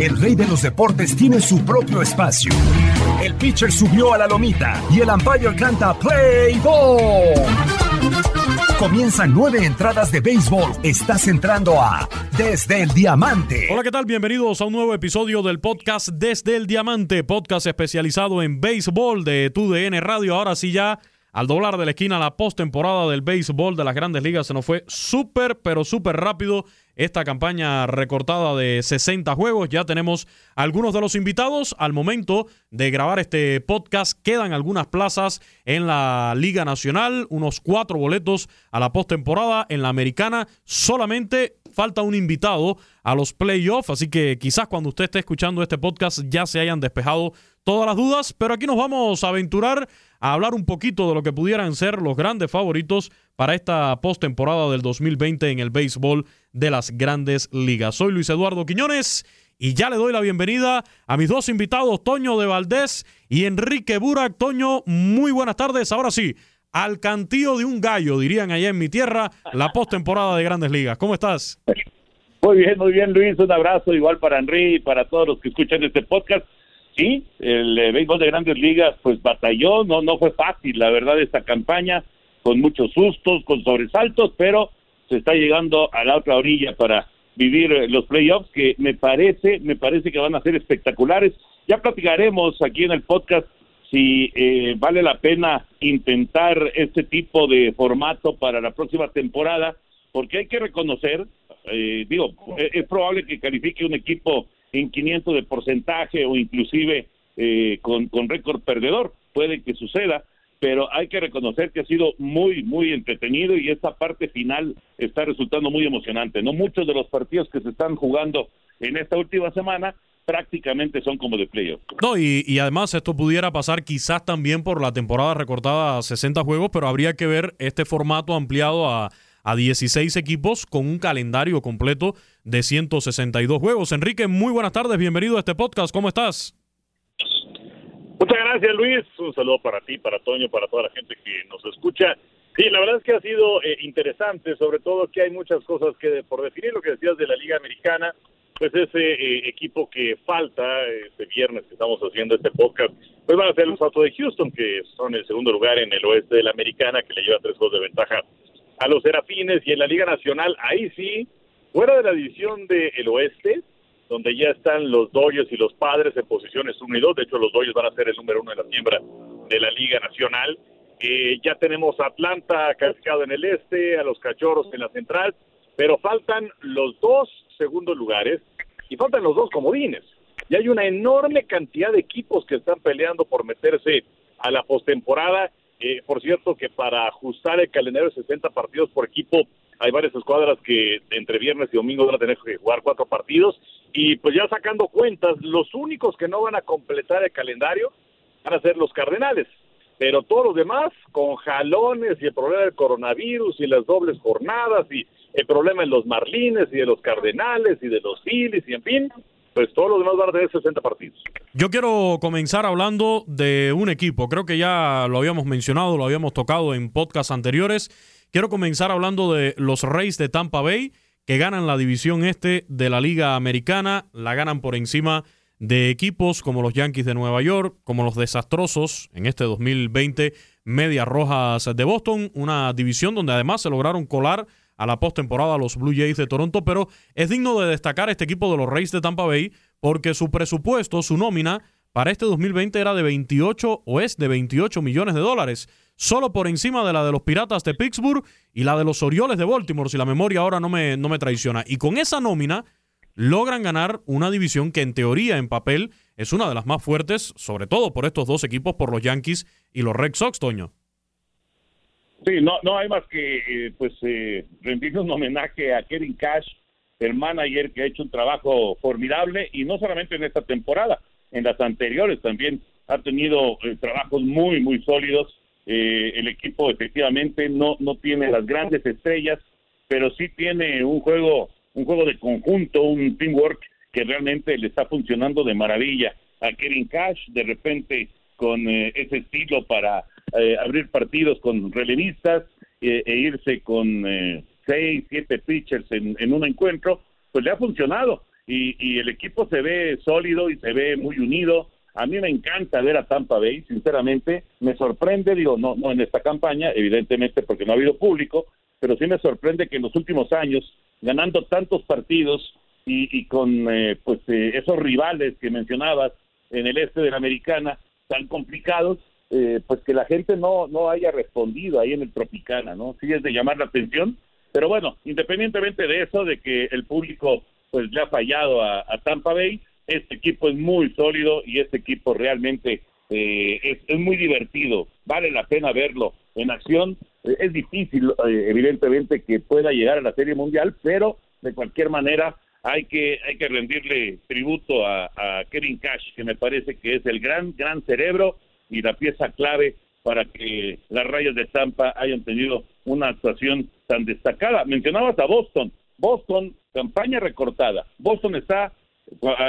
El rey de los deportes tiene su propio espacio. El pitcher subió a la lomita y el umpire canta Play Ball. Comienzan nueve entradas de béisbol. Estás entrando a Desde el Diamante. Hola, ¿qué tal? Bienvenidos a un nuevo episodio del podcast Desde el Diamante, podcast especializado en béisbol de TUDN Radio. Ahora sí ya, al doblar de la esquina, la postemporada del béisbol de las grandes ligas se nos fue súper, pero súper rápido esta campaña recortada de 60 juegos. Ya tenemos algunos de los invitados. Al momento de grabar este podcast, quedan algunas plazas en la Liga Nacional, unos cuatro boletos a la postemporada. En la Americana solamente falta un invitado a los playoffs, así que quizás cuando usted esté escuchando este podcast ya se hayan despejado todas las dudas, pero aquí nos vamos a aventurar a hablar un poquito de lo que pudieran ser los grandes favoritos para esta postemporada del 2020 en el béisbol de las grandes ligas. Soy Luis Eduardo Quiñones y ya le doy la bienvenida a mis dos invitados, Toño de Valdés y Enrique Burak. Toño, muy buenas tardes. Ahora sí, al cantío de un gallo, dirían allá en mi tierra, la postemporada de grandes ligas. ¿Cómo estás? Muy bien, muy bien, Luis. Un abrazo igual para Henry y para todos los que escuchan este podcast. Sí, el eh, béisbol de grandes ligas pues batalló, no, no fue fácil, la verdad, esta campaña, con muchos sustos, con sobresaltos, pero se está llegando a la otra orilla para vivir eh, los playoffs que me parece, me parece que van a ser espectaculares. Ya platicaremos aquí en el podcast si eh, vale la pena intentar este tipo de formato para la próxima temporada, porque hay que reconocer, eh, digo, es, es probable que califique un equipo en 500 de porcentaje o inclusive eh, con, con récord perdedor, puede que suceda, pero hay que reconocer que ha sido muy, muy entretenido y esta parte final está resultando muy emocionante. No muchos de los partidos que se están jugando en esta última semana prácticamente son como de playoff. No, y, y además esto pudiera pasar quizás también por la temporada recortada a 60 juegos, pero habría que ver este formato ampliado a, a 16 equipos con un calendario completo de 162 juegos. Enrique, muy buenas tardes, bienvenido a este podcast, ¿cómo estás? Muchas gracias, Luis. Un saludo para ti, para Toño, para toda la gente que nos escucha. Sí, la verdad es que ha sido eh, interesante, sobre todo que hay muchas cosas que por definir lo que decías de la Liga Americana, pues ese eh, equipo que falta este viernes que estamos haciendo este podcast, pues van a ser los Astros de Houston, que son el segundo lugar en el oeste de la Americana, que le lleva tres juegos de ventaja a los Serafines y en la Liga Nacional, ahí sí, fuera de la división del oeste, donde ya están los Dodgers y los Padres en posiciones 1 y 2. De hecho, los Dodgers van a ser el número uno en la siembra de la Liga Nacional. Eh, ya tenemos a Atlanta calificado en el este, a los Cachorros en la central, pero faltan los dos segundos lugares y faltan los dos comodines. Y hay una enorme cantidad de equipos que están peleando por meterse a la postemporada. Eh, por cierto, que para ajustar el calendario de 60 partidos por equipo, hay varias escuadras que entre viernes y domingo van a tener que jugar cuatro partidos. Y pues ya sacando cuentas, los únicos que no van a completar el calendario van a ser los Cardenales. Pero todos los demás, con jalones y el problema del coronavirus y las dobles jornadas y el problema en los Marlines y de los Cardenales y de los Phillies y en fin, pues todos los demás van a tener 60 partidos. Yo quiero comenzar hablando de un equipo. Creo que ya lo habíamos mencionado, lo habíamos tocado en podcasts anteriores. Quiero comenzar hablando de los Reyes de Tampa Bay, que ganan la división este de la Liga Americana. La ganan por encima de equipos como los Yankees de Nueva York, como los desastrosos en este 2020 Medias Rojas de Boston, una división donde además se lograron colar a la postemporada los Blue Jays de Toronto, pero es digno de destacar este equipo de los Rays de Tampa Bay porque su presupuesto, su nómina para este 2020 era de 28 o es de 28 millones de dólares, solo por encima de la de los Piratas de Pittsburgh y la de los Orioles de Baltimore, si la memoria ahora no me, no me traiciona. Y con esa nómina logran ganar una división que en teoría, en papel, es una de las más fuertes, sobre todo por estos dos equipos, por los Yankees y los Red Sox, Toño. Sí, no, no hay más que eh, pues eh, rendirle un homenaje a Kevin Cash, el manager que ha hecho un trabajo formidable y no solamente en esta temporada, en las anteriores también ha tenido eh, trabajos muy muy sólidos. Eh, el equipo efectivamente no no tiene las grandes estrellas, pero sí tiene un juego un juego de conjunto, un teamwork que realmente le está funcionando de maravilla. A Kevin Cash de repente con ese estilo para eh, abrir partidos con relevistas eh, e irse con eh, seis, siete pitchers en, en, un encuentro, pues le ha funcionado y, y, el equipo se ve sólido y se ve muy unido. A mí me encanta ver a Tampa Bay, sinceramente, me sorprende, digo, no, no en esta campaña, evidentemente porque no ha habido público, pero sí me sorprende que en los últimos años, ganando tantos partidos y, y con pues esos rivales que mencionabas en el este de la americana, tan complicados, eh, pues que la gente no, no haya respondido ahí en el Tropicana, ¿no? Sí es de llamar la atención, pero bueno, independientemente de eso, de que el público pues le ha fallado a, Tampa Bay, este equipo es muy sólido y este equipo realmente eh, es, muy divertido, vale la pena verlo en acción, eh, es difícil evidentemente que pueda llegar a la Serie Mundial, pero de cualquier manera hay que hay que rendirle tributo a, a Kevin Cash, que me parece que es el gran gran cerebro y la pieza clave para que las rayas de Tampa hayan tenido una actuación tan destacada. Mencionabas a Boston. Boston, campaña recortada. Boston está,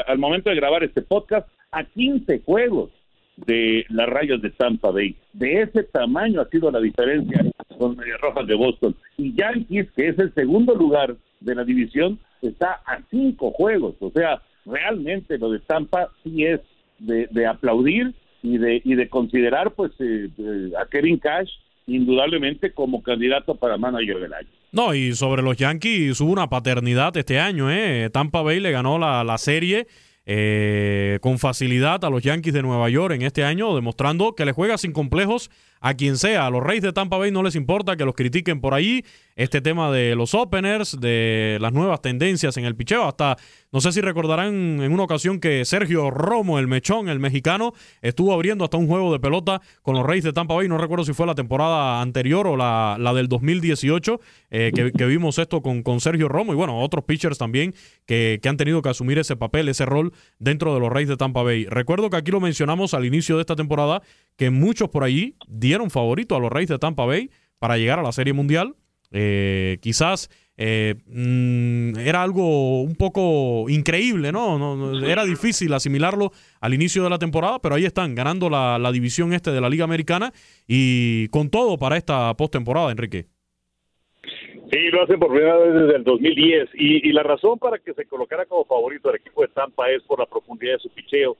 al momento de grabar este podcast, a 15 juegos de las rayas de Tampa Bay. De ese tamaño ha sido la diferencia con Medias Rojas de Boston. Y Yankees, que es el segundo lugar de la división, está a cinco juegos. O sea, realmente lo de Tampa sí es de, de aplaudir y de, y de considerar pues eh, a Kevin Cash indudablemente como candidato para manager del año. No, y sobre los Yankees hubo una paternidad este año, ¿eh? Tampa Bay le ganó la, la serie eh, con facilidad a los Yankees de Nueva York en este año, demostrando que le juega sin complejos a quien sea. A los Reyes de Tampa Bay no les importa que los critiquen por ahí. Este tema de los openers, de las nuevas tendencias en el picheo, hasta no sé si recordarán en una ocasión que Sergio Romo, el mechón, el mexicano, estuvo abriendo hasta un juego de pelota con los Reyes de Tampa Bay. No recuerdo si fue la temporada anterior o la, la del 2018 eh, que, vimos esto con, con Sergio Romo y bueno, otros pitchers también que, que han tenido que asumir ese papel, ese rol dentro de los Reyes de Tampa Bay. Recuerdo que aquí lo mencionamos al inicio de esta temporada que muchos por allí dieron favorito a los Reyes de Tampa Bay para llegar a la Serie Mundial. Eh, quizás eh, mm, era algo un poco increíble, ¿no? Era difícil asimilarlo al inicio de la temporada, pero ahí están, ganando la, la división este de la Liga Americana y con todo para esta postemporada, Enrique. Sí, lo hacen por primera vez desde el 2010 y, y, la razón para que se colocara como favorito el equipo de Tampa es por la profundidad de su picheo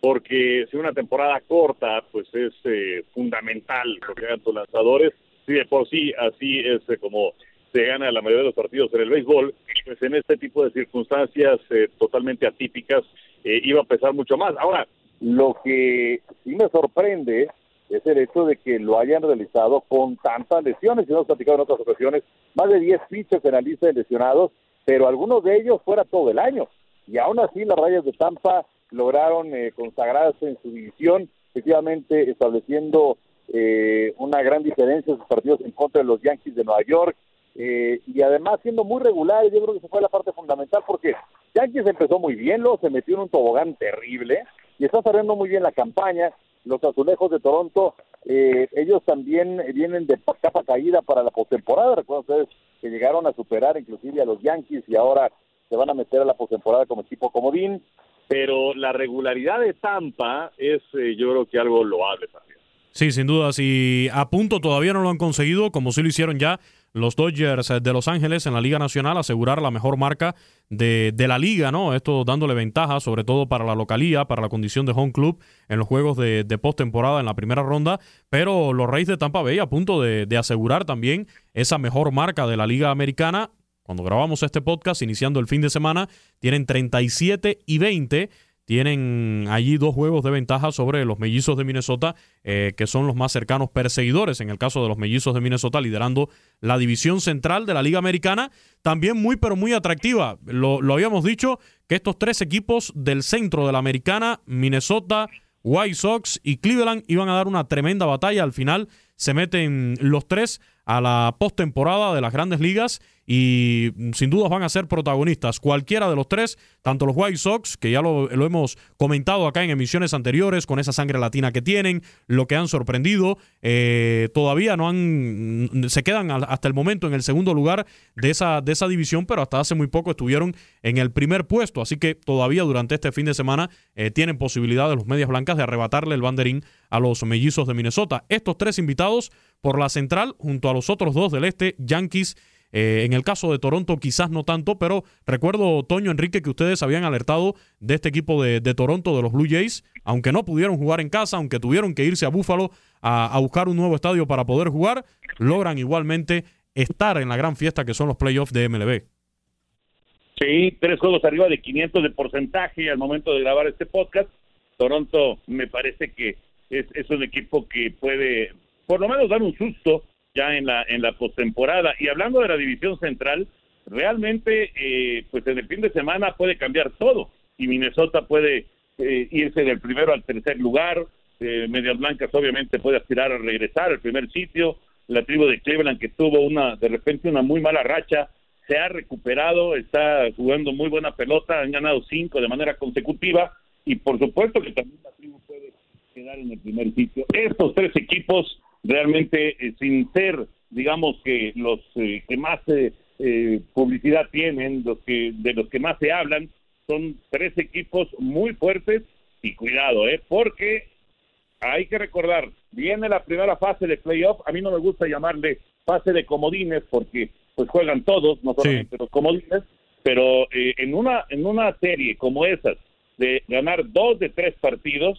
porque si una temporada corta, pues es eh, fundamental lo que hagan tus lanzadores. Si de por sí así es eh, como se gana la mayoría de los partidos en el béisbol, pues en este tipo de circunstancias eh, totalmente atípicas iba a pesar mucho más. Ahora, lo que sí me sorprende es el hecho de que lo hayan realizado con tantas lesiones, y hemos platicado en otras ocasiones, más de 10 pitchers en la lista de lesionados, pero algunos de ellos fuera todo el año. Y aún así las rayas de Tampa lograron eh, consagrarse en su división, efectivamente estableciendo eh, una gran diferencia en sus partidos en contra de los Yankees de Nueva York, eh, y además siendo muy regular, yo creo que esa fue la parte fundamental, porque Yankees empezó muy bien, luego se metió en un tobogán terrible, y está saliendo muy bien la campaña, los azulejos de Toronto, eh, ellos también vienen de capa caída para la postemporada. Recuerden ustedes que llegaron a superar inclusive a los Yankees y ahora se van a meter a la postemporada como equipo comodín. Pero la regularidad de Tampa es, eh, yo creo que algo loable también. Sí, sin duda. Si a punto todavía no lo han conseguido, como sí lo hicieron ya los Dodgers de Los Ángeles en la Liga Nacional, asegurar la mejor marca de, de, la liga, ¿no? Esto dándole ventaja, sobre todo para la localía, para la condición de home club en los juegos de, de postemporada en la primera ronda. Pero los Reyes de Tampa Bay a punto de, de asegurar también esa mejor marca de la Liga Americana. Cuando grabamos este podcast, iniciando el fin de semana, tienen 37 y 20 tienen allí dos juegos de ventaja sobre los mellizos de Minnesota, eh, que son los más cercanos perseguidores, en el caso de los mellizos de Minnesota, liderando la división central de la Liga Americana, también muy pero muy atractiva. Lo, lo habíamos dicho, que estos tres equipos del centro de la Americana, Minnesota, White Sox y Cleveland, iban a dar una tremenda batalla. Al final se meten los tres a la postemporada de las grandes ligas y sin dudas van a ser protagonistas. Cualquiera de los tres, tanto los White Sox, que ya lo, hemos comentado acá en emisiones anteriores, con esa sangre latina que tienen, lo que han sorprendido, eh, todavía no han, se quedan hasta el momento en el segundo lugar de esa, de esa división, pero hasta hace muy poco estuvieron en el primer puesto, así que todavía durante este fin de semana eh, tienen posibilidad de los Medias Blancas de arrebatarle el banderín a los mellizos de Minnesota. Estos tres invitados por la central, junto a los otros dos del este, Yankees eh, en el caso de Toronto quizás no tanto, pero recuerdo, Toño Enrique, que ustedes habían alertado de este equipo de, Toronto, de los Blue Jays, aunque no pudieron jugar en casa, aunque tuvieron que irse a Buffalo a, a buscar un nuevo estadio para poder jugar, logran igualmente estar en la gran fiesta que son los playoffs de MLB. Sí, tres juegos arriba de 500 de porcentaje al momento de grabar este podcast. Toronto me parece que es un equipo que puede por lo menos dar un susto ya en la en la postemporada. Y hablando de la división central, realmente, eh, pues en el fin de semana puede cambiar todo y Minnesota puede eh, irse del primero al tercer lugar. Eh, Medias Blancas obviamente puede aspirar a regresar al primer sitio. La tribu de Cleveland que tuvo una de repente una muy mala racha se ha recuperado, está jugando muy buena pelota, han ganado cinco de manera consecutiva y por supuesto que también la tribu puede quedar en el primer sitio. Estos tres equipos realmente eh, sin ser, digamos que los eh, que más eh, eh, publicidad tienen, los que de los que más se hablan, son tres equipos muy fuertes y cuidado, eh, porque hay que recordar, viene la primera fase de playoff, a mí no me gusta llamarle fase de comodines porque pues juegan todos, no solamente sí. los comodines, pero eh, en una en una serie como esas de ganar dos de tres partidos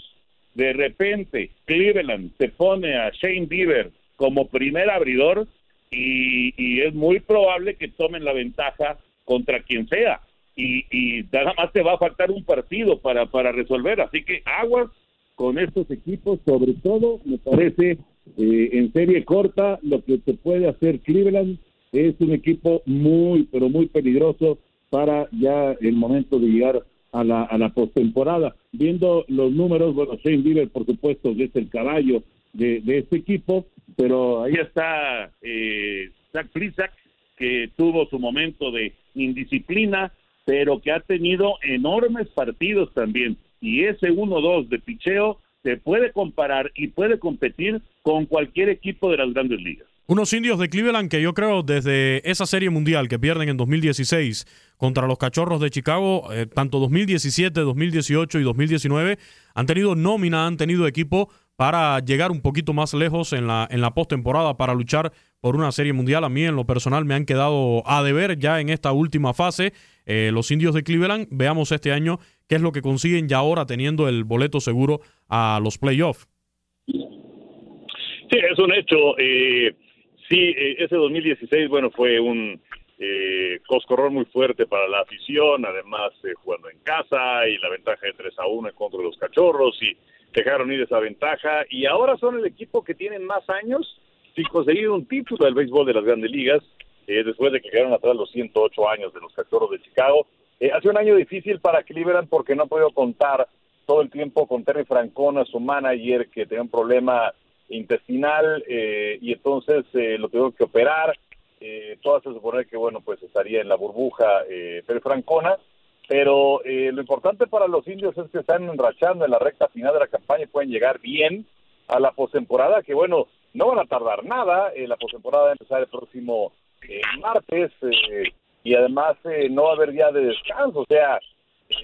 de repente Cleveland se pone a Shane Bieber como primer abridor y, y, es muy probable que tomen la ventaja contra quien sea. Y, y nada más te va a faltar un partido para, para resolver, así que aguas con estos equipos, sobre todo me parece eh, en serie corta lo que se puede hacer Cleveland es un equipo muy pero muy peligroso para ya el momento de llegar a la, a la postemporada. Viendo los números, bueno, Shane Bieber, por supuesto, es el caballo de, de este equipo, pero ahí está eh, Zach Plisak, que tuvo su momento de indisciplina, pero que ha tenido enormes partidos también. Y ese 1-2 de picheo se puede comparar y puede competir con cualquier equipo de las grandes ligas. Unos indios de Cleveland que yo creo desde esa serie mundial que pierden en 2016 contra los Cachorros de Chicago, eh, tanto 2017, 2018 y 2019, han tenido nómina, han tenido equipo para llegar un poquito más lejos en la, en la postemporada, para luchar por una serie mundial. A mí en lo personal me han quedado a deber ya en esta última fase. Eh, los indios de Cleveland, veamos este año qué es lo que consiguen ya ahora teniendo el boleto seguro a los playoffs. Sí, es un hecho. Eh Sí, eh, ese 2016, bueno, fue un eh, coscorrón muy fuerte para la afición, además eh, jugando en casa y la ventaja de 3 a 1 en contra de los cachorros y dejaron ir esa ventaja y ahora son el equipo que tienen más años sin conseguir un título del béisbol de las grandes ligas, eh, después de que quedaron atrás los 108 años de los Cachorros de Chicago. Eh, hace un año difícil para Cleveland porque no ha podido contar todo el tiempo con Terry Francona, su manager, que tenía un problema intestinal eh, y entonces lo tuvo que operar. Todo se supone que, bueno, pues estaría en la burbuja Terry Francona pero eh, lo importante para los indios es que están enrachando en la recta final de la campaña y pueden llegar bien a la postemporada, que bueno, no van a tardar nada, eh, la postemporada va a empezar el próximo eh, martes y además no va a haber día de descanso, o sea,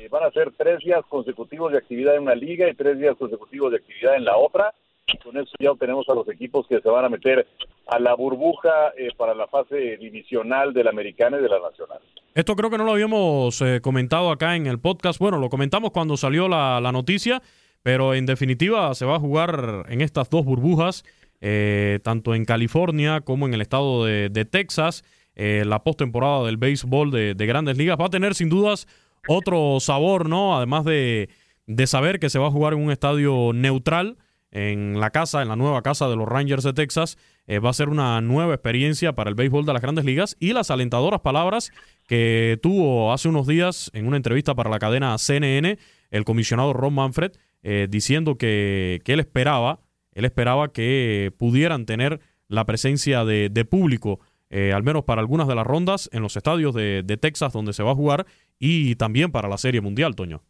van a ser tres días consecutivos de actividad en una liga y tres días consecutivos de actividad en la otra, con eso ya tenemos a los equipos que se van a meter a la burbuja para la fase divisional de la americana y de la nacional. Esto creo que no lo habíamos eh, comentado acá en el podcast. Bueno, lo comentamos cuando salió la, noticia, pero en definitiva se va a jugar en estas dos burbujas, eh, tanto en California como en el estado de, Texas. Eh, la postemporada del béisbol de, grandes ligas va a tener sin dudas otro sabor, ¿no? Además de, de saber que se va a jugar en un estadio neutral en la casa, en la nueva casa de los Rangers de Texas. va a ser una nueva experiencia para el béisbol de las grandes ligas y las alentadoras palabras que tuvo hace unos días en una entrevista para la cadena CNN el comisionado Ron Manfred eh, diciendo que, él esperaba, él esperaba que pudieran tener la presencia de, público, eh, al menos para algunas de las rondas en los estadios de, Texas donde se va a jugar y también para la Serie Mundial, Toño.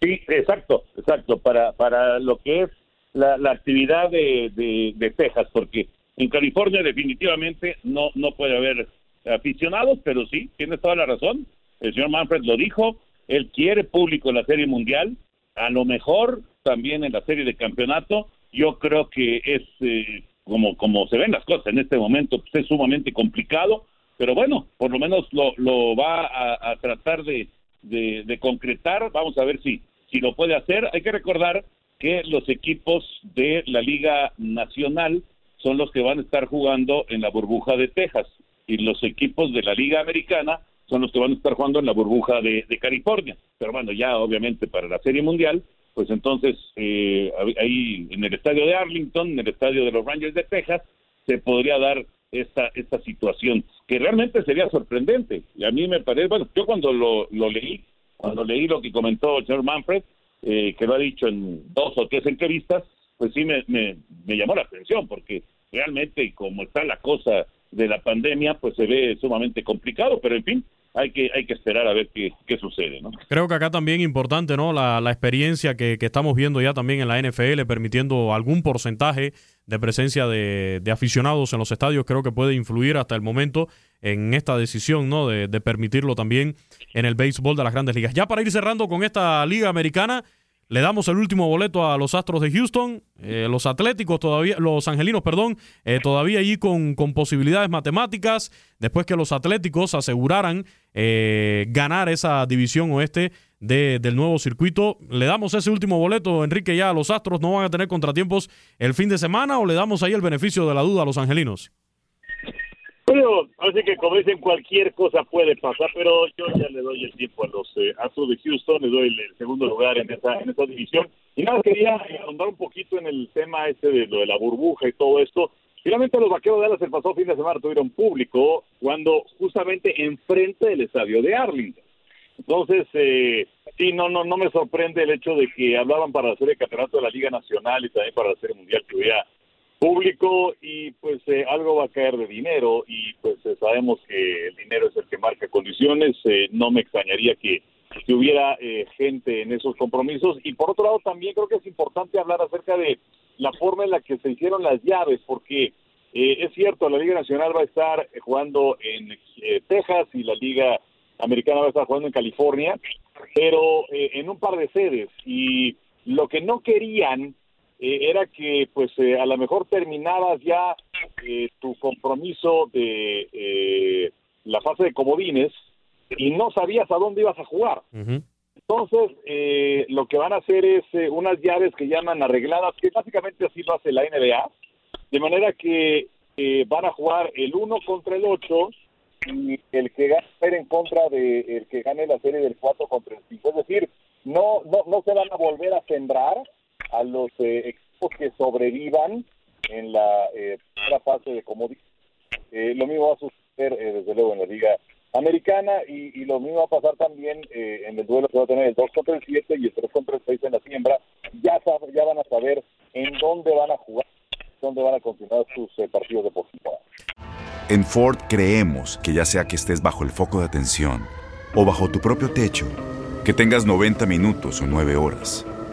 Sí, exacto, exacto, para, para lo que es la, actividad de, de Texas, porque en California definitivamente no, no puede haber aficionados, pero sí, tiene toda la razón. El señor Manfred lo dijo, él quiere público en la Serie Mundial, a lo mejor también en la Serie de Campeonato. Yo creo que es eh, como, como se ven las cosas en este momento, pues es sumamente complicado, pero bueno, por lo menos lo, lo va a, tratar de, de, concretar. Vamos a ver si, si lo puede hacer. Hay que recordar que los equipos de la Liga Nacional son los que van a estar jugando en la burbuja de Texas y los equipos de la Liga Americana son los que van a estar jugando en la burbuja de, California. Pero bueno, ya obviamente para la Serie Mundial, pues entonces eh, ahí en el estadio de Arlington, en el estadio de los Rangers de Texas, se podría dar esta, esta situación, que realmente sería sorprendente. Y a mí me parece, bueno, yo cuando lo, leí, cuando leí lo que comentó el señor Manfred, eh, que lo ha dicho en dos o tres entrevistas, pues sí me, me, me llamó la atención, porque realmente como está la cosa de la pandemia, pues se ve sumamente complicado, pero en fin, hay que, hay que esperar a ver qué, qué sucede. ¿no? Creo que acá también importante ¿no? la, la experiencia que, que, estamos viendo ya también en la NFL, permitiendo algún porcentaje de presencia de, de, aficionados en los estadios, creo que puede influir hasta el momento en esta decisión ¿no? de, de permitirlo también en el béisbol de las grandes ligas. Ya para ir cerrando con esta liga americana, le damos el último boleto a los Astros de Houston, eh, los Atléticos todavía, los Angelinos, perdón, eh, todavía allí con, con, posibilidades matemáticas, después que los Atléticos aseguraran eh, ganar esa división oeste de, del nuevo circuito. ¿Le damos ese último boleto, Enrique, ya a los Astros? ¿No van a tener contratiempos el fin de semana o le damos ahí el beneficio de la duda a los Angelinos? Bueno, así que como dicen, cualquier cosa puede pasar, pero yo ya le doy el tiempo a los eh, Astros de Houston, le doy el, segundo lugar en esa, en esa división. Y nada, quería ahondar un poquito en el tema este de lo de la burbuja y todo esto. Finalmente los vaqueros de Dallas el pasado fin de semana tuvieron público cuando justamente enfrente del estadio de Arlington. Entonces, eh, sí, no, no, no me sorprende el hecho de que hablaban para hacer el campeonato de la Liga Nacional y también para hacer el Mundial que hubiera público y pues eh, algo va a caer de dinero y pues eh, sabemos que el dinero es el que marca condiciones, eh, no me extrañaría que, que hubiera gente en esos compromisos y por otro lado también creo que es importante hablar acerca de la forma en la que se hicieron las llaves porque es cierto, la Liga Nacional va a estar jugando en Texas y la Liga Americana va a estar jugando en California, pero en un par de sedes y lo que no querían eh, era que pues eh, a lo mejor terminabas ya eh, tu compromiso de la fase de comodines y no sabías a dónde ibas a jugar. Entonces, lo que van a hacer es unas llaves que llaman arregladas, que básicamente así lo hace la NBA, de manera que van a jugar el 1 contra el 8 y el que gane en contra de el que gane la serie del 4 contra el 5. Es decir, no, no, no se van a volver a sembrar, a los eh, equipos que sobrevivan en la eh, primera fase de comodín. Eh, lo mismo va a suceder eh, desde luego en la Liga Americana y, y lo mismo va a pasar también en el duelo que va a tener el 2 contra el 7 y el 3 contra el 6 en la siembra. Ya, sab- ya van a saber en dónde van a jugar, dónde van a continuar sus partidos de postemporada. En Ford creemos que ya sea que estés bajo el foco de atención o bajo tu propio techo, que tengas 90 minutos o 9 horas,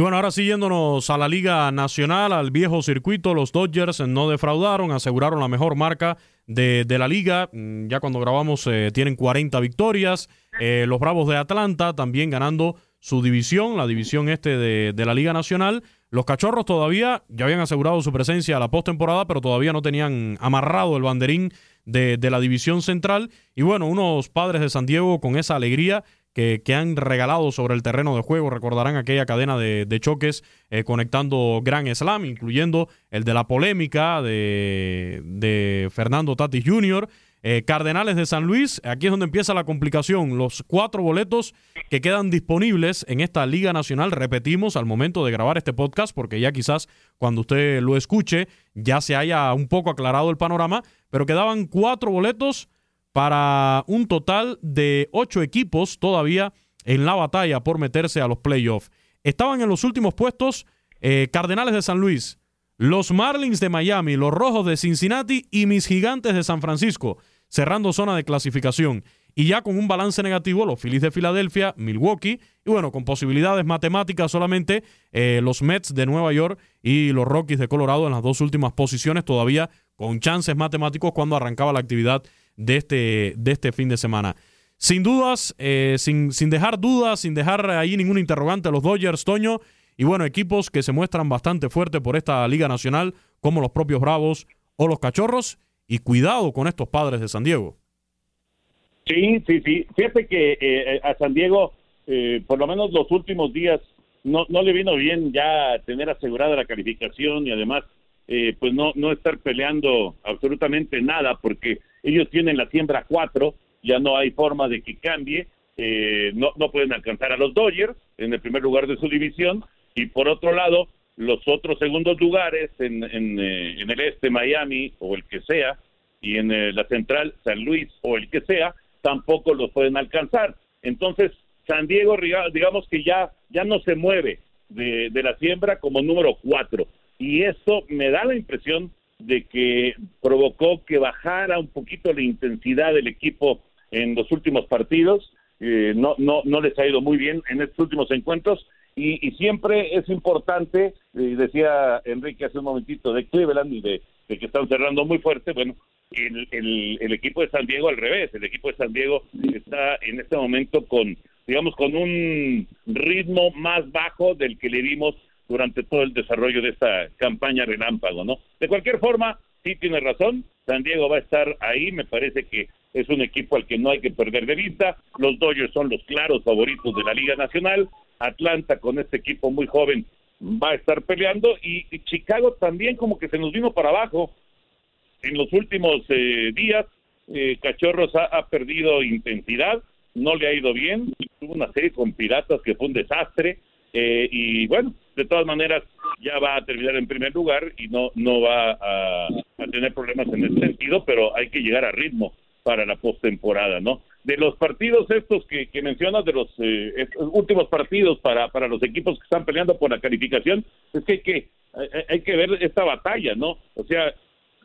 Y bueno, ahora sí yéndonos a la Liga Nacional, al viejo circuito, los Dodgers no defraudaron, aseguraron la mejor marca de, de la liga. Mm, Ya cuando grabamos eh, tienen 40 victorias. Eh, los Bravos de Atlanta también ganando su división, la división este de, de la Liga Nacional. Los Cachorros todavía ya habían asegurado su presencia a la postemporada, pero todavía no tenían amarrado el banderín de, de la división central. Y bueno, unos padres de San Diego con esa alegría que, que han regalado sobre el terreno de juego. Recordarán aquella cadena de, choques eh, conectando Gran Slam, incluyendo el de la polémica de, de Fernando Tatis Jr., eh, Cardenales de San Luis, aquí es donde empieza la complicación. Los cuatro boletos que quedan disponibles en esta Liga Nacional, repetimos al momento de grabar este podcast, porque ya quizás cuando usted lo escuche ya se haya un poco aclarado el panorama, pero quedaban cuatro boletos para un total de ocho equipos todavía en la batalla por meterse a los playoffs. Estaban en los últimos puestos eh, Cardenales de San Luis, los Marlins de Miami, los Rojos de Cincinnati y mis Gigantes de San Francisco, cerrando zona de clasificación. Y ya con un balance negativo, los Phillies de Filadelfia, Milwaukee, y bueno, con posibilidades matemáticas solamente, eh, los Mets de Nueva York y los Rockies de Colorado en las dos últimas posiciones, todavía con chances matemáticos cuando arrancaba la actividad de este, de este fin de semana. Sin dudas, eh, sin, sin dejar dudas, sin dejar ahí ningún interrogante, los Dodgers, Toño, y bueno, equipos que se muestran bastante fuertes por esta Liga Nacional, como los propios Bravos o los Cachorros, y cuidado con estos padres de San Diego. Sí, sí, sí. Fíjate que eh, a San Diego, eh, por lo menos los últimos días, no, no le vino bien ya tener asegurada la calificación y además, eh, pues no, no estar peleando absolutamente nada porque ellos tienen la siembra 4, ya no hay forma de que cambie, eh, no, no pueden alcanzar a los Dodgers en el primer lugar de su división y por otro lado, los otros segundos lugares en, en, eh, el este, Miami o el que sea, y en eh, la central, San Luis o el que sea, tampoco los pueden alcanzar. Entonces, San Diego, digamos que ya, ya no se mueve de, de la siembra como número cuatro. Y esto me da la impresión de que provocó que bajara un poquito la intensidad del equipo en los últimos partidos. Eh, no, no, no les ha ido muy bien en estos últimos encuentros. Y, y siempre es importante, eh, decía Enrique hace un momentito, de Cleveland y de, de que están cerrando muy fuerte. Bueno, el, el, el equipo de San Diego al revés. El equipo de San Diego está en este momento con, digamos, con un ritmo más bajo del que le vimos durante todo el desarrollo de esta campaña relámpago, ¿no? De cualquier forma, sí tiene razón, San Diego va a estar ahí, me parece que es un equipo al que no hay que perder de vista, los Dodgers son los claros favoritos de la Liga Nacional, Atlanta con este equipo muy joven va a estar peleando y, Chicago también como que se nos vino para abajo en los últimos eh, días, eh, Cachorros ha, ha perdido intensidad, no le ha ido bien, tuvo una serie con Piratas que fue un desastre, eh, y bueno, de todas maneras ya va a terminar en primer lugar y no, no va a, tener problemas en ese sentido, pero hay que llegar a ritmo para la postemporada, ¿no? De los partidos estos que, que mencionas, de los eh, últimos partidos para, para los equipos que están peleando por la calificación, es que hay que, hay, hay que ver esta batalla, ¿no? O sea,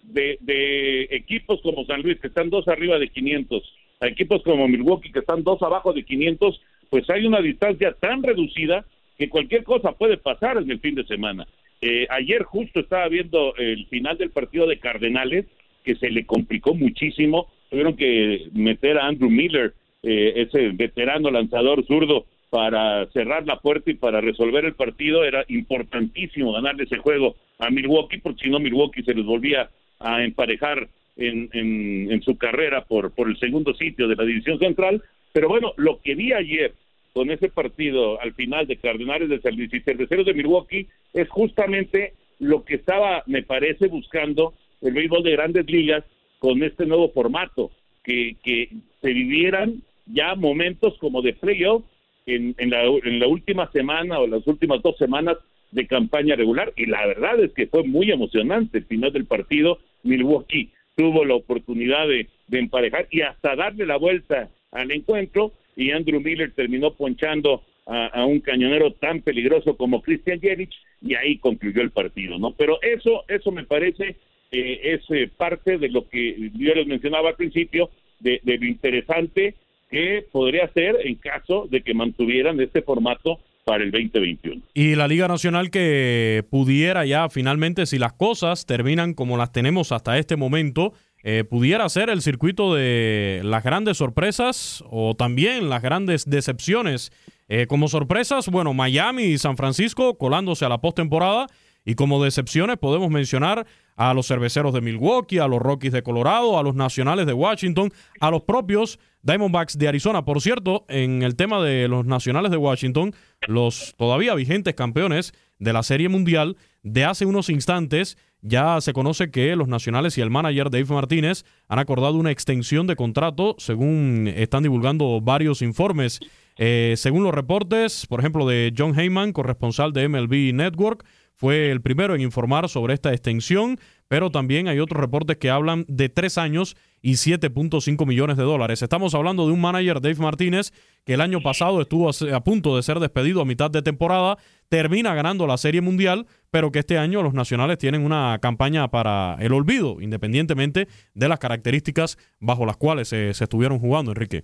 de, de equipos como San Luis, que están dos arriba de 500, a equipos como Milwaukee, que están dos abajo de 500, pues hay una distancia tan reducida que cualquier cosa puede pasar en el fin de semana. Eh, ayer justo estaba viendo el final del partido de Cardenales, que se le complicó muchísimo, tuvieron que meter a Andrew Miller, eh, ese veterano lanzador zurdo, para cerrar la puerta y para resolver el partido. Era importantísimo ganarle ese juego a Milwaukee, porque si no Milwaukee se les volvía a emparejar en, en, en su carrera por, por el segundo sitio de la división central, pero bueno, lo que vi ayer con ese partido al final de Cardenales de San Luis y Cerveceros de Milwaukee es justamente lo que estaba, me parece, buscando el béisbol de grandes ligas con este nuevo formato, que, que se vivieran ya momentos como de playoff en, en, la, en la última semana o las últimas dos semanas de campaña regular. Y la verdad es que fue muy emocionante el final del partido. Milwaukee tuvo la oportunidad de, de emparejar y hasta darle la vuelta al encuentro y Andrew Miller terminó ponchando a, un cañonero tan peligroso como Christian Jerich y ahí concluyó el partido, ¿no? Pero eso, eso me parece eh, es eh, parte de lo que yo les mencionaba al principio, de, de lo interesante que podría ser en caso de que mantuvieran este formato para el 2021. Y la Liga Nacional que pudiera ya finalmente, si las cosas terminan como las tenemos hasta este momento, eh, pudiera ser el circuito de las grandes sorpresas o también las grandes decepciones. Eh, como sorpresas, bueno, Miami y San Francisco colándose a la postemporada. Y como decepciones podemos mencionar a los cerveceros de Milwaukee, a los Rockies de Colorado, a los Nacionales de Washington, a los propios Diamondbacks de Arizona. Por cierto, en el tema de los Nacionales de Washington, los todavía vigentes campeones de la Serie Mundial, de hace unos instantes ya se conoce que los Nacionales y el manager Dave Martínez han acordado una extensión de contrato, según están divulgando varios informes. Eh, según los reportes, por ejemplo, de John Heyman, corresponsal de MLB Network, fue el primero en informar sobre esta extensión, pero también hay otros reportes que hablan de tres años y 7.5 millones de dólares. Estamos hablando de un manager, Dave Martínez, que el año pasado estuvo a punto de ser despedido a mitad de temporada, termina ganando la Serie Mundial, pero que este año los nacionales tienen una campaña para el olvido, independientemente de las características bajo las cuales se, se estuvieron jugando, Enrique.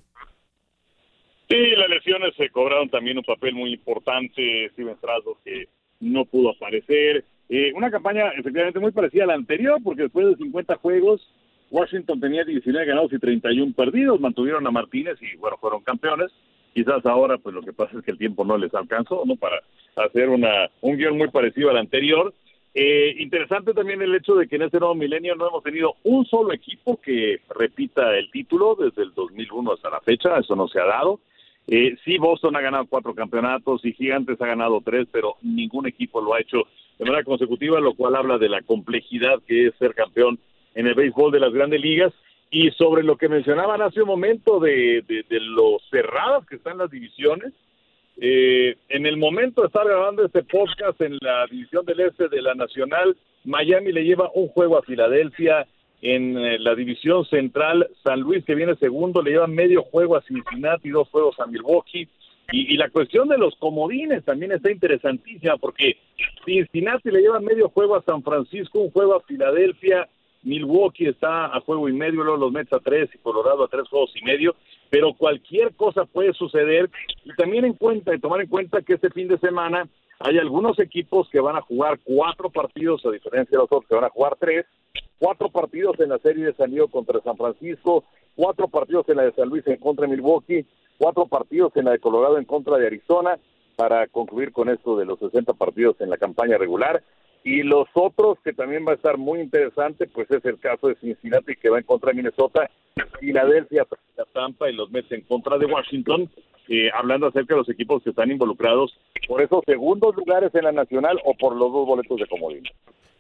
Sí, las lesiones se cobraron también un papel muy importante. Steven que no pudo aparecer. Eh, una campaña efectivamente muy parecida a la anterior, porque después de 50 juegos, Washington tenía 19 ganados y 31 perdidos, mantuvieron a Martínez y bueno, fueron campeones. Quizás ahora pues lo que pasa es que el tiempo no les alcanzó, ¿no? Para hacer una un guion muy parecido al anterior. Eh, interesante también el hecho de que en este nuevo milenio no hemos tenido un solo equipo que repita el título desde el 2001 hasta la fecha, eso no se ha dado. Eh, sí, Boston ha ganado cuatro campeonatos y Gigantes ha ganado tres, pero ningún equipo lo ha hecho de manera consecutiva, lo cual habla de la complejidad que es ser campeón en el béisbol de las grandes ligas. Y sobre lo que mencionaban hace un momento de, de, de lo cerradas que están las divisiones, eh, en el momento de estar grabando este podcast en la división del este de la Nacional, Miami le lleva un juego a Filadelfia, en eh, la división central, San Luis, que viene segundo, le lleva medio juego a Cincinnati, dos juegos a Milwaukee. Y, y, la cuestión de los comodines también está interesantísima, porque Cincinnati le lleva medio juego a San Francisco, un juego a Filadelfia, Milwaukee está a juego y medio, luego los Mets a tres y Colorado a tres juegos y medio, pero cualquier cosa puede suceder. Y también en cuenta, y tomar en cuenta que este fin de semana hay algunos equipos que van a jugar cuatro partidos, a diferencia de los otros que van a jugar tres, cuatro partidos en la serie de San Diego contra San Francisco, cuatro partidos en la de San Luis en contra de Milwaukee, cuatro partidos en la de Colorado en contra de Arizona, para concluir con esto de los 60 partidos en la campaña regular. Y los otros, que también va a estar muy interesante, pues es el caso de Cincinnati, que va en contra de Minnesota, Filadelfia, Tampa y los Mets en contra de Washington, eh, hablando acerca de los equipos que están involucrados por esos segundos lugares en la nacional o por los dos boletos de comodín.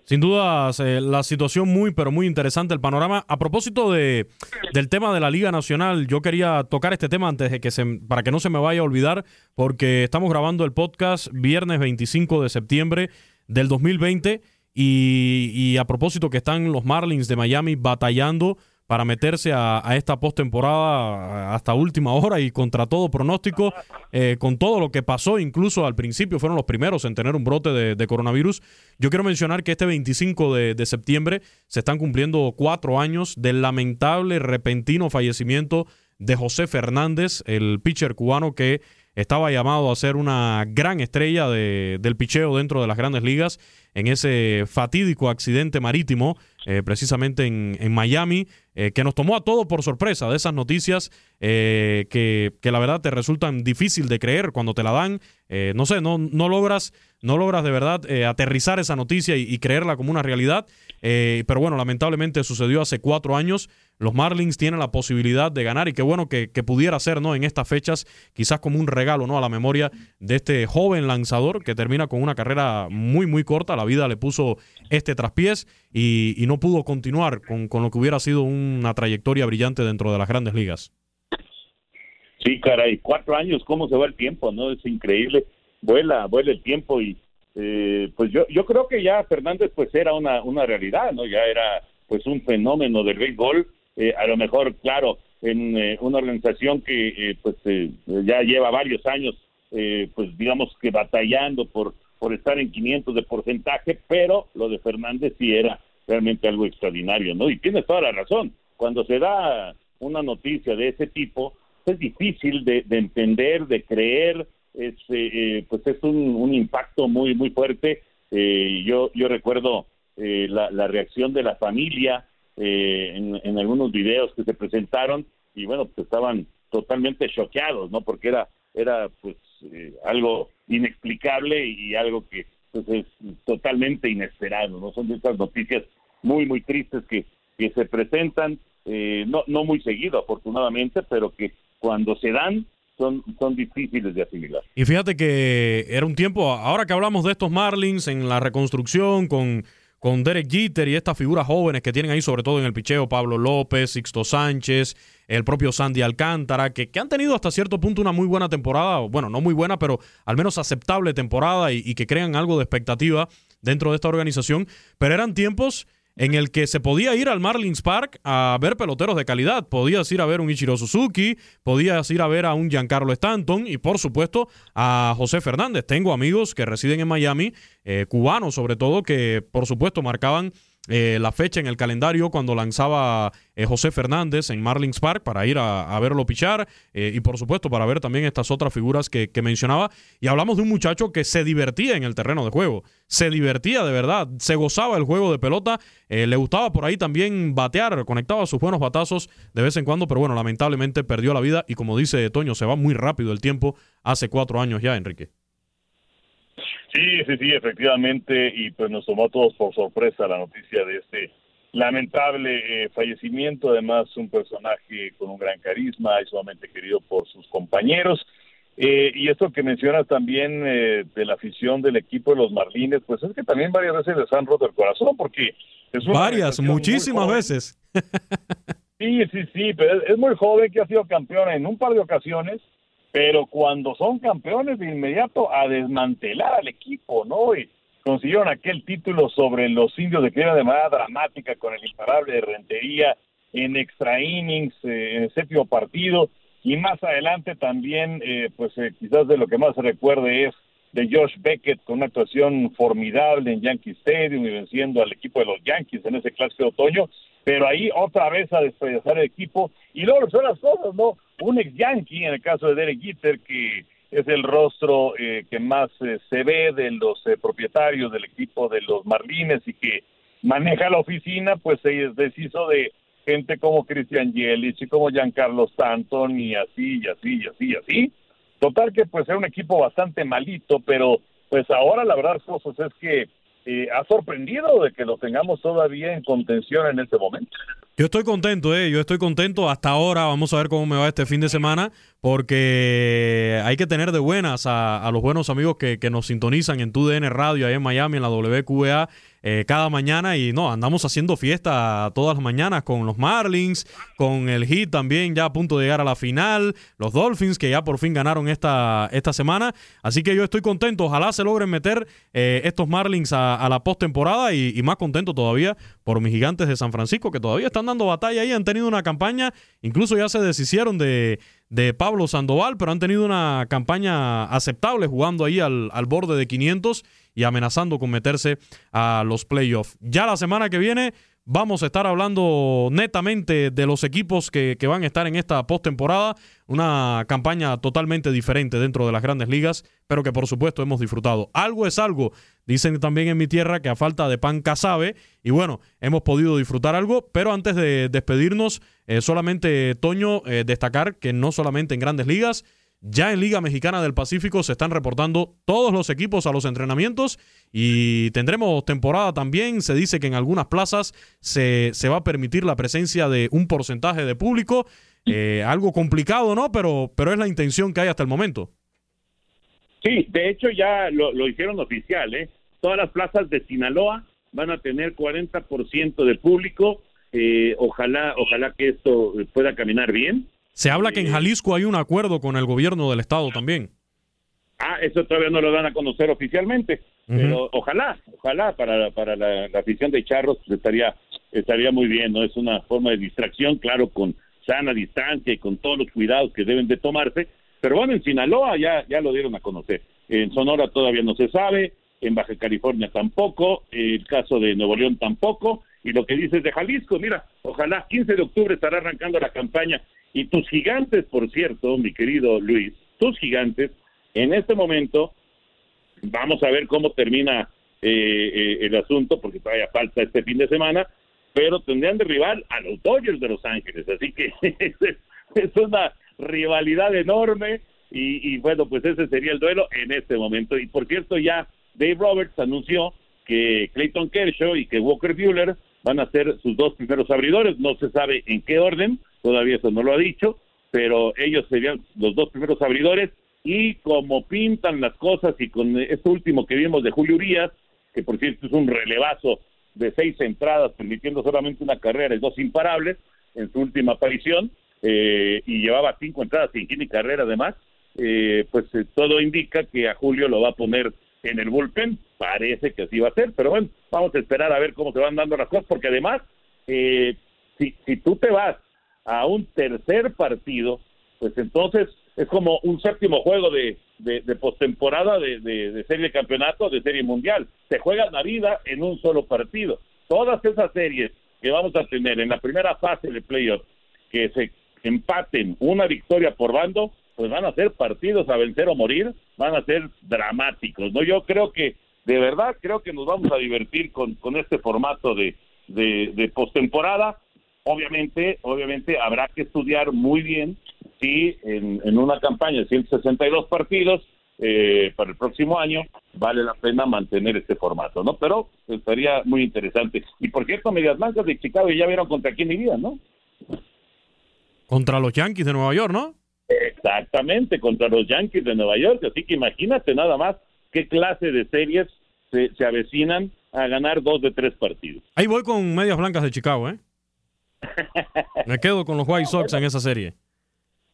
Sin duda, eh, la situación muy, pero muy interesante, el panorama. A propósito de, del tema de la Liga Nacional, yo quería tocar este tema antes de que se, para que no se me vaya a olvidar, porque estamos grabando el podcast viernes 25 de septiembre del 2020 y, y a propósito que están los Marlins de Miami batallando para meterse a, esta postemporada hasta última hora y contra todo pronóstico, eh, con todo lo que pasó, incluso al principio fueron los primeros en tener un brote de, de coronavirus. Yo quiero mencionar que este 25 de, de, septiembre se están cumpliendo cuatro años del lamentable, repentino fallecimiento de José Fernández, el pitcher cubano que estaba llamado a ser una gran estrella de, del picheo dentro de las grandes ligas. en ese fatídico accidente marítimo, eh, precisamente en, en Miami, eh, que nos tomó a todos por sorpresa de esas noticias eh, que, que la verdad te resultan difícil de creer cuando te la dan. Eh, no sé, no, no logras no logras de verdad eh, aterrizar esa noticia y, creerla como una realidad. Eh, pero bueno, lamentablemente sucedió hace cuatro años. Los Marlins tienen la posibilidad de ganar y qué bueno que, que pudiera ser ¿no? en estas fechas, quizás como un regalo ¿no? a la memoria de este joven lanzador que termina con una carrera muy, muy corta. La vida le puso este traspiés y, y no pudo continuar con, con lo que hubiera sido una trayectoria brillante dentro de las grandes ligas. Sí, caray, cuatro años, cómo se va el tiempo, ¿no? Es increíble. Vuela, vuela el tiempo y eh, pues yo, yo creo que ya Fernández pues era una, una realidad, ¿no? Ya era pues un fenómeno del béisbol, eh, a lo mejor, claro, en eh, una organización que eh, pues eh, ya lleva varios años, pues digamos que batallando por, por estar en 500 de porcentaje, pero lo de Fernández sí era realmente algo extraordinario, ¿no? Y tienes toda la razón, cuando se da una noticia de ese tipo, es difícil de entender, de creer, es, eh, pues es un, un, impacto muy muy fuerte. Eh, yo yo recuerdo eh, la, la, reacción de la familia en, en, algunos videos que se presentaron y bueno pues estaban totalmente choqueados, no porque era era pues algo inexplicable y algo que pues es totalmente inesperado, no son de estas noticias muy muy tristes que que se presentan no no muy seguido afortunadamente, pero que cuando se dan son, son difíciles de asimilar. Y fíjate que era un tiempo, ahora que hablamos de estos Marlins en la reconstrucción con, con Derek Jeter y estas figuras jóvenes que tienen ahí, sobre todo en el picheo, Pablo López, Sixto Sánchez, el propio Sandy Alcántara, que, que han tenido hasta cierto punto una muy buena temporada, bueno, no muy buena, pero al menos aceptable temporada y, y que crean algo de expectativa dentro de esta organización, pero eran tiempos en el que se podía ir al Marlins Park a ver peloteros de calidad. Podías ir a ver un Ichiro Suzuki, podías ir a ver a un Giancarlo Stanton y por supuesto a José Fernández. Tengo amigos que residen en Miami, eh, cubanos sobre todo, que por supuesto marcaban eh, la fecha en el calendario cuando lanzaba eh, José Fernández en Marlins Park para ir a, verlo pichar eh, y por supuesto para ver también estas otras figuras que, que, mencionaba. Y hablamos de un muchacho que se divertía en el terreno de juego, se divertía de verdad, se gozaba el juego de pelota, eh, le gustaba por ahí también batear, conectaba sus buenos batazos de vez en cuando, pero bueno, lamentablemente perdió la vida y como dice Toño, se va muy rápido el tiempo, hace cuatro años ya, Enrique. Sí, sí, sí, efectivamente, y pues nos tomó a todos por sorpresa la noticia de este lamentable eh, fallecimiento, además un personaje con un gran carisma y sumamente querido por sus compañeros. Eh, y esto que mencionas también eh, de la afición del equipo de los Marlines, pues es que también varias veces les han roto el corazón, porque es una Varias, muchísimas veces. sí, sí, sí, pero es, es muy joven que ha sido campeón en un par de ocasiones pero cuando son campeones de inmediato a desmantelar al equipo, ¿no? Y consiguieron aquel título sobre los indios de Cleveland de manera dramática con el imparable de Rentería en extra innings, eh, en el séptimo partido, y más adelante también, eh, pues eh, quizás de lo que más se recuerde es de Josh Beckett con una actuación formidable en Yankee Stadium y venciendo al equipo de los Yankees en ese clásico de otoño, pero ahí otra vez a despedazar el equipo y luego son las cosas, ¿no? Un ex Yankee, en el caso de Derek Jeter, que es el rostro eh, que más eh, se ve de los eh, propietarios del equipo de los Marlines y que maneja la oficina, pues se deshizo de gente como Christian Yelich y como Giancarlo Stanton y así, y así, y así, y así. Total que pues era un equipo bastante malito, pero pues ahora la verdad, cosas es que eh, ha sorprendido de que lo tengamos todavía en contención en este momento. Yo estoy contento, eh, yo estoy contento hasta ahora. Vamos a ver cómo me va este fin de semana, porque hay que tener de buenas a, los buenos amigos que, que, nos sintonizan en TUDN Radio, ahí en Miami, en la WQA, eh, cada mañana. Y no, andamos haciendo fiesta todas las mañanas con los Marlins, con el Heat también ya a punto de llegar a la final, los Dolphins que ya por fin ganaron esta, esta semana. Así que yo estoy contento. Ojalá se logren meter eh, estos Marlins a, la postemporada y, y más contento todavía por mis gigantes de San Francisco que todavía están dando batalla ahí, han tenido una campaña, incluso ya se deshicieron de, de Pablo Sandoval, pero han tenido una campaña aceptable jugando ahí al, al borde de 500 y amenazando con meterse a los playoffs. Ya la semana que viene Vamos a estar hablando netamente de los equipos que, que van a estar en esta postemporada. Una campaña totalmente diferente dentro de las grandes ligas, pero que por supuesto hemos disfrutado. Algo es algo, dicen también en mi tierra que a falta de pan casabe. Y bueno, hemos podido disfrutar algo, pero antes de despedirnos, eh, solamente Toño, eh, destacar que no solamente en grandes ligas, ya en Liga Mexicana del Pacífico se están reportando todos los equipos a los entrenamientos y tendremos temporada también. Se dice que en algunas plazas se, se va a permitir la presencia de un porcentaje de público. Eh, algo complicado, ¿no? Pero, pero es la intención que hay hasta el momento. Sí, de hecho ya lo, lo hicieron oficial, ¿eh? Todas las plazas de Sinaloa van a tener 40% de público. Eh, ojalá, ojalá que esto pueda caminar bien. Se habla que en Jalisco hay un acuerdo con el gobierno del estado también. Ah, eso todavía no lo dan a conocer oficialmente, pero ojalá, ojalá para, para la, la afición de Charros pues, estaría estaría muy bien, ¿no? Es una forma de distracción, claro, con sana distancia y con todos los cuidados que deben de tomarse, pero bueno, en Sinaloa ya, ya lo dieron a conocer, en Sonora todavía no se sabe, en Baja California tampoco, el caso de Nuevo León tampoco, y lo que dices de Jalisco, mira, ojalá 15 de octubre estará arrancando la campaña y tus gigantes, por cierto, mi querido Luis, tus gigantes, en este momento, vamos a ver cómo termina eh, eh, el asunto, porque todavía falta este fin de semana, pero tendrían de rival a los Dodgers de Los Ángeles, así que es, una rivalidad enorme y, y, bueno, pues ese sería el duelo en este momento. Y por cierto, ya Dave Roberts anunció que Clayton Kershaw y que Walker Bueller van a ser sus dos primeros abridores, no se sabe en qué orden, todavía eso no lo ha dicho, pero ellos serían los dos primeros abridores y como pintan las cosas y con esto último que vimos de Julio Urias, que por cierto es un relevazo de seis entradas, permitiendo solamente una carrera y dos imparables en su última aparición, eh, y llevaba cinco entradas sin ni carrera además, eh, pues eh, todo indica que a Julio lo va a poner en el bullpen, parece que así va a ser, pero bueno, vamos a esperar a ver cómo se van dando las cosas, porque además, eh, si, si tú te vas a un tercer partido, pues entonces es como un séptimo juego de, de, de postemporada de, de, serie de campeonato, de serie mundial. Se juega la vida en un solo partido. Todas esas series que vamos a tener en la primera fase de playoff, que se empaten una victoria por bando, pues van a ser partidos a vencer o morir, van a ser dramáticos, ¿no? Yo creo que, de verdad, creo que nos vamos a divertir con, con este formato de, de, de postemporada. Obviamente, obviamente habrá que estudiar muy bien si en, en una campaña de 162 partidos eh, para el próximo año vale la pena mantener este formato, ¿no? Pero estaría muy interesante. Y por cierto, Medias Blancas de Chicago ya vieron contra quién irían, ¿no? Contra los Yankees de Nueva York, ¿no? Exactamente, contra los Yankees de Nueva York. Así que imagínate nada más qué clase de series se, se avecinan a ganar dos de tres partidos. Ahí voy con Medias Blancas de Chicago, ¿eh? Me quedo con los White Sox en esa serie.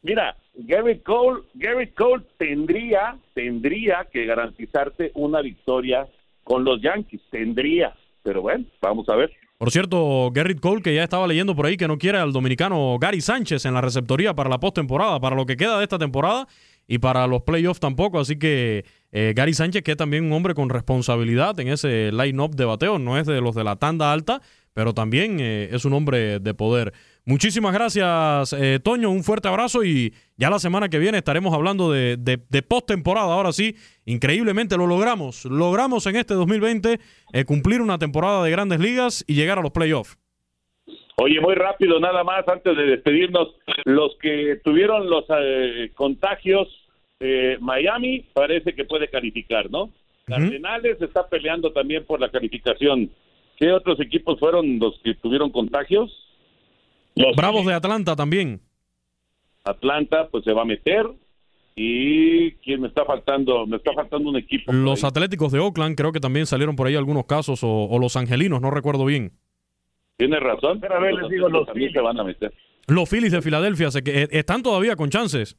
Mira, Gary Cole, Gary Cole tendría, tendría que garantizarte una victoria con los Yankees, tendría, pero bueno, vamos a ver. Por cierto, Garrett Cole, que ya estaba leyendo por ahí que no quiere al dominicano Gary Sánchez en la receptoría para la postemporada, para lo que queda de esta temporada y para los playoffs tampoco. Así que eh, Gary Sánchez, que es también un hombre con responsabilidad en ese line-up de bateo, no es de los de la tanda alta, pero también eh, es un hombre de poder. Muchísimas gracias, eh, Toño. Un fuerte abrazo y ya la semana que viene estaremos hablando de, de, de postemporada. Ahora sí, increíblemente lo logramos. Logramos en este 2020 eh, cumplir una temporada de grandes ligas y llegar a los playoffs. Oye, muy rápido, nada más, antes de despedirnos, los que tuvieron los eh, contagios, eh, Miami parece que puede calificar, ¿no? Cardenales está peleando también por la calificación. ¿Qué otros equipos fueron los que tuvieron contagios? Los Bravos de Atlanta también. Atlanta, pues se va a meter. ¿Y quién me está faltando? Me está faltando un equipo. Los Atléticos de Oakland, creo que también salieron por ahí algunos casos, o, o los Angelinos, no recuerdo bien. Tienes razón. Pero a ver, les digo, los también se van a meter. Los Phillies de Filadelfia se que, eh, están todavía con chances.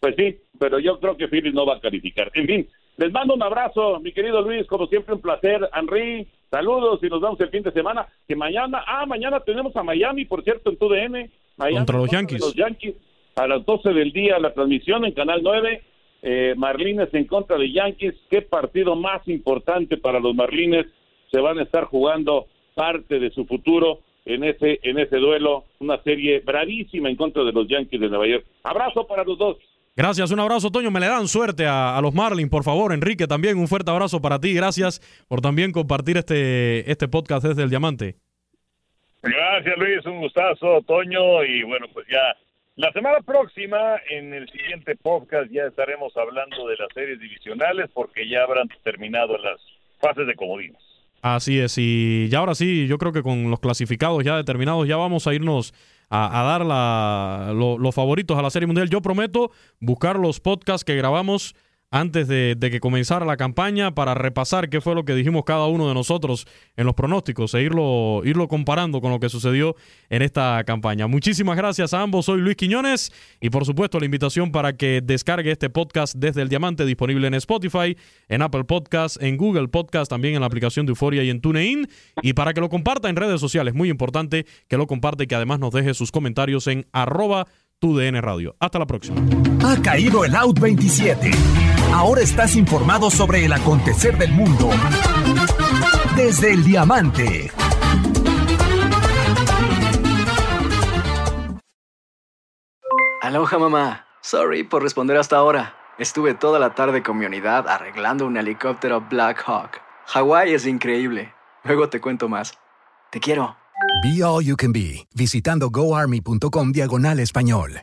Pues sí, pero yo creo que Phillies no va a calificar. En fin, les mando un abrazo, mi querido Luis, como siempre un placer. Henry, saludos y nos vemos el fin de semana. Que mañana, ah, mañana tenemos a Miami, por cierto, en TUDN. Miami Contra los Yankees. Los Yankees a las 12 del día la transmisión en Canal 9. Eh, Marlines en contra de Yankees. Qué partido más importante para los Marlines se van a estar jugando parte de su futuro en ese en ese duelo, una serie bravísima en contra de los Yankees de Nueva York. Abrazo para los dos. Gracias, un abrazo, Toño. Me le dan suerte a, a, los Marlins, por favor. Enrique, también un fuerte abrazo para ti. Gracias por también compartir este, este podcast desde el Diamante. Gracias, Luis. Un gustazo, Toño. Y bueno, pues ya la semana próxima, en el siguiente podcast, ya estaremos hablando de las series divisionales porque ya habrán terminado las fases de comodines. Así es, y ya ahora sí, yo creo que con los clasificados ya determinados, ya vamos a irnos a, a dar la, lo, los favoritos a la Serie Mundial. Yo prometo buscar los podcasts que grabamos antes de, que comenzara la campaña para repasar qué fue lo que dijimos cada uno de nosotros en los pronósticos e irlo, irlo comparando con lo que sucedió en esta campaña. Muchísimas gracias a ambos. Soy Luis Quiñones y por supuesto la invitación para que descargue este podcast desde el Diamante disponible en Spotify, en Apple Podcast, en Google Podcast, también en la aplicación de Euforia y en TuneIn y para que lo comparta en redes sociales. Muy importante que lo comparte y que además nos deje sus comentarios en arroba tu Radio. Hasta la próxima. Ha caído el Out 27. Ahora estás informado sobre el acontecer del mundo desde el Diamante. Aloha mamá. Sorry por responder hasta ahora. Estuve toda la tarde con mi unidad arreglando un helicóptero Black Hawk. Hawái es increíble. Luego te cuento más. Te quiero. Be All You Can Be, visitando goarmy.com diagonal español.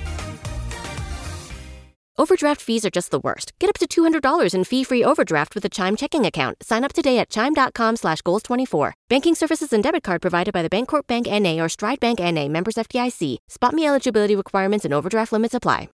Overdraft fees are just the worst. Get up to $200 in fee-free overdraft with a Chime checking account. Sign up today at chime.com slash goals24. Banking services and debit card provided by the Bancorp Bank N.A. or Stride Bank N.A. members FDIC. Spot me eligibility requirements and overdraft limits apply.